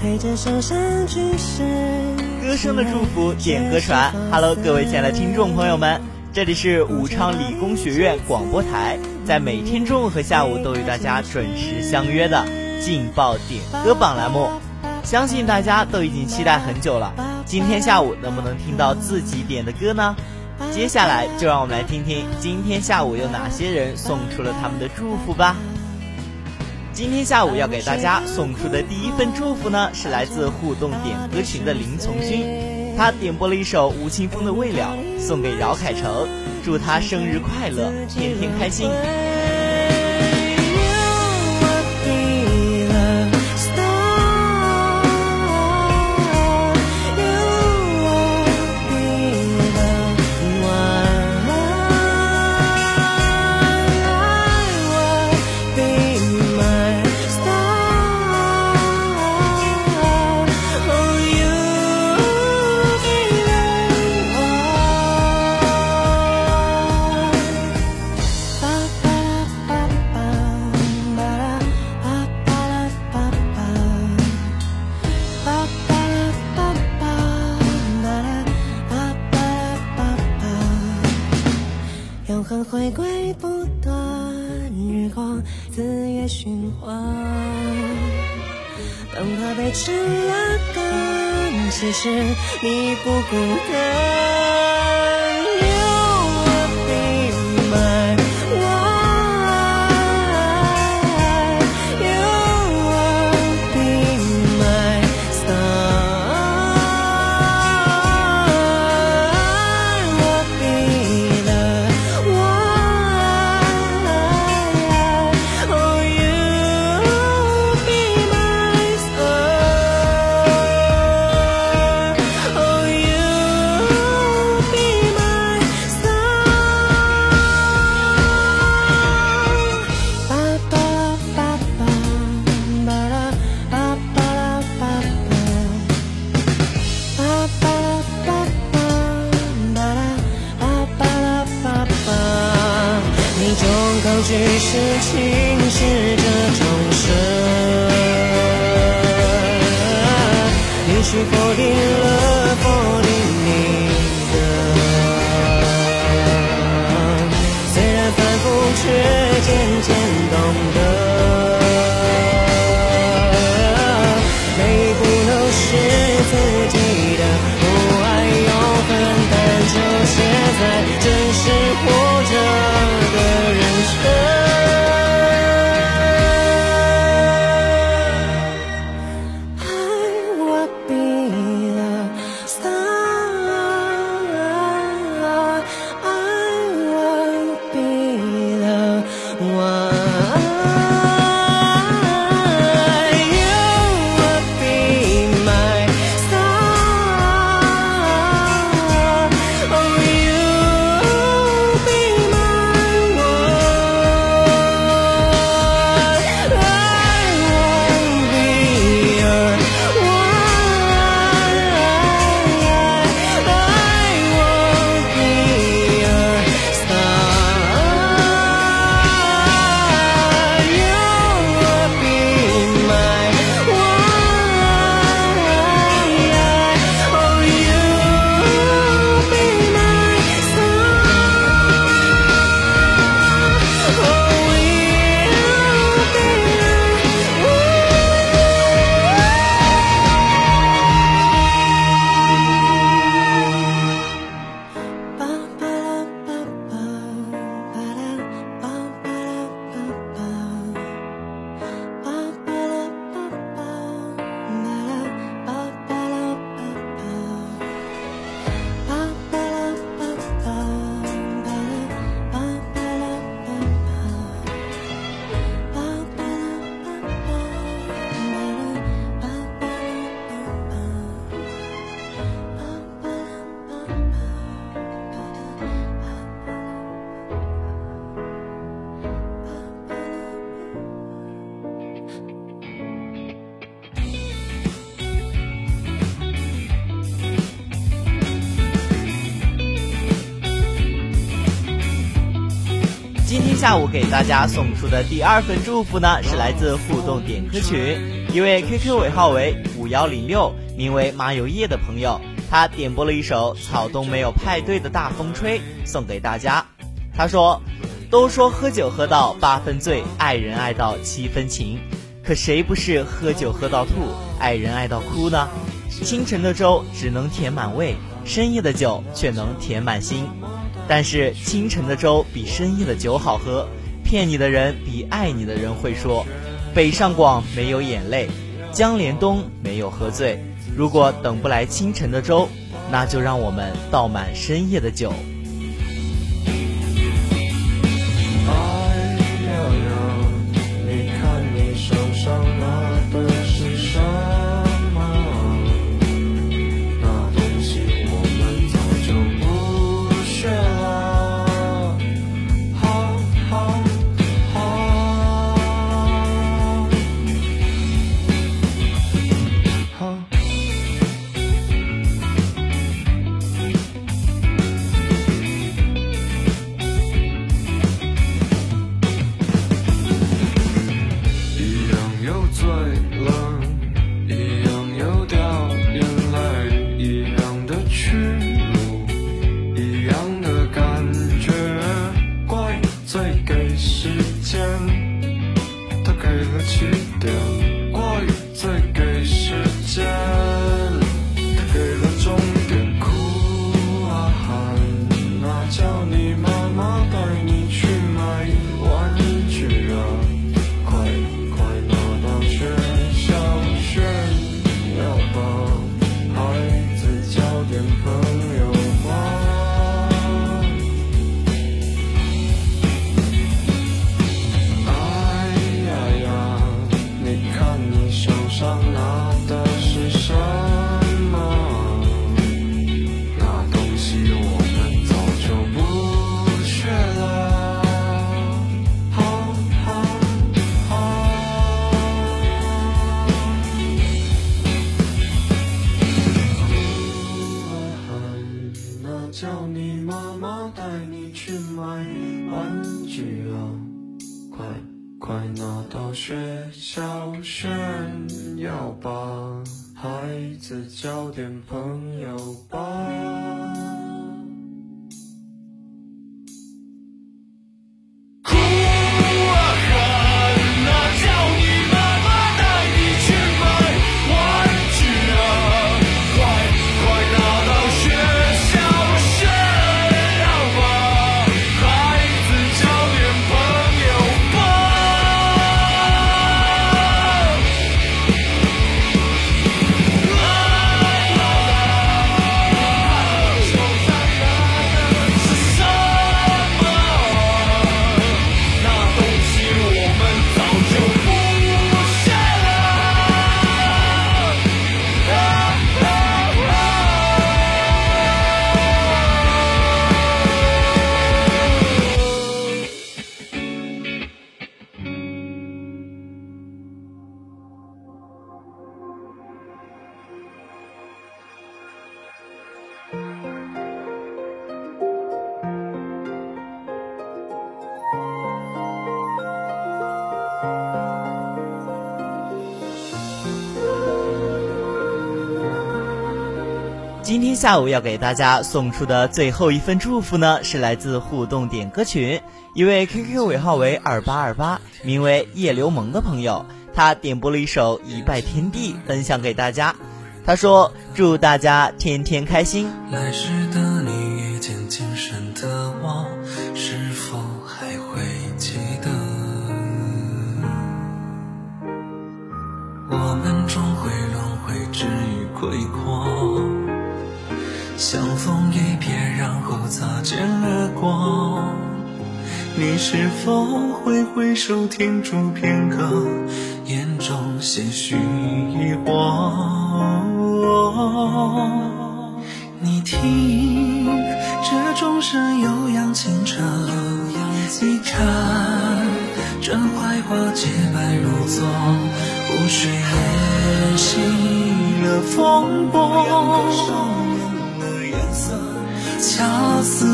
歌声的祝福，点歌传。Hello，各位亲爱的听众朋友们，这里是武昌理工学院广播台，在每天中午和下午都与大家准时相约的劲爆点歌榜栏目。相信大家都已经期待很久了，今天下午能不能听到自己点的歌呢？接下来就让我们来听听今天下午有哪些人送出了他们的祝福吧。今天下午要给大家送出的第一份祝福呢，是来自互动点歌群的林从军，他点播了一首吴青峰的《未了》，送给饶凯成，祝他生日快乐，天天开心。是，你不孤单。下午给大家送出的第二份祝福呢，是来自互动点歌群一位 QQ 尾号为五幺零六，名为马有叶的朋友，他点播了一首《草东没有派对的大风吹》，送给大家。他说：“都说喝酒喝到八分醉，爱人爱到七分情，可谁不是喝酒喝到吐，爱人爱到哭呢？清晨的粥只能填满胃，深夜的酒却能填满心。”但是清晨的粥比深夜的酒好喝，骗你的人比爱你的人会说，北上广没有眼泪，江连东没有喝醉。如果等不来清晨的粥，那就让我们倒满深夜的酒。下午要给大家送出的最后一份祝福呢，是来自互动点歌群一位 QQ 尾号为二八二八，名为叶流萌的朋友，他点播了一首《一拜天地》，分享给大家。他说：“祝大家天天开心。”来时的你你是否会回首，停住片刻，眼中些许疑惑？你听，这钟声悠扬清澈。你看，这槐花洁白如昨，湖水也熄了风波。恰似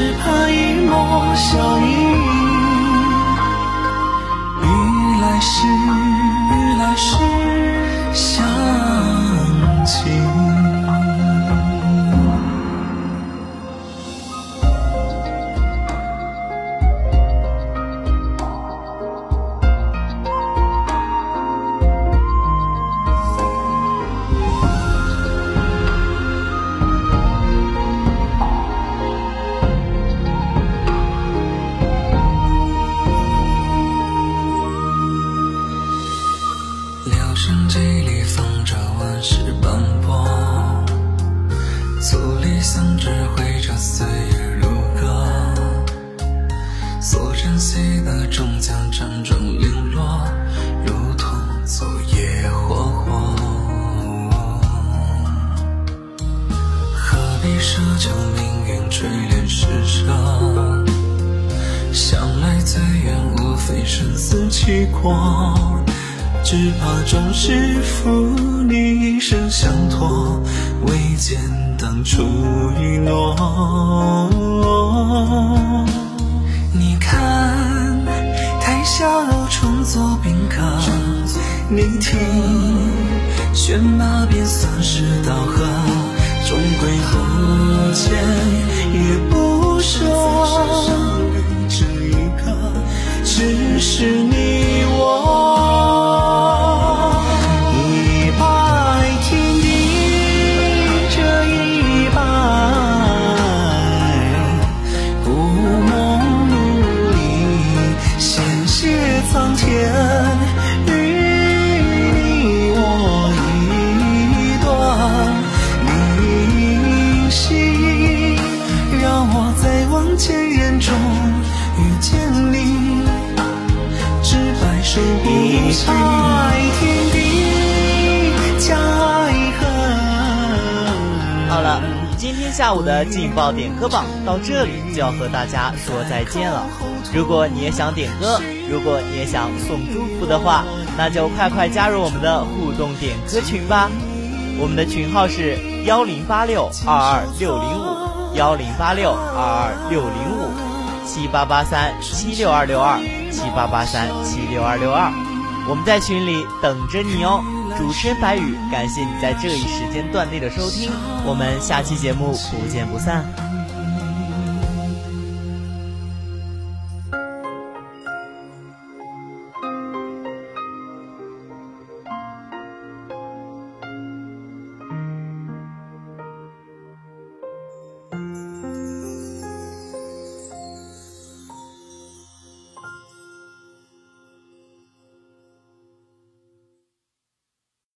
只怕非生死契阔。只怕终是负你一生相托，未见当初一诺。你看，台下楼重作宾客，你听，喧马便算是道贺，终归不见也不说。是你。下午的劲爆点歌榜到这里就要和大家说再见了。如果你也想点歌，如果你也想送祝福的话，那就快快加入我们的互动点歌群吧。我们的群号是幺零八六二二六零五幺零八六二二六零五七八八三七六二六二七八八三七六二六二，我们在群里等着你哦。主持人白宇，感谢你在这一时间段内的收听，我们下期节目不见不散。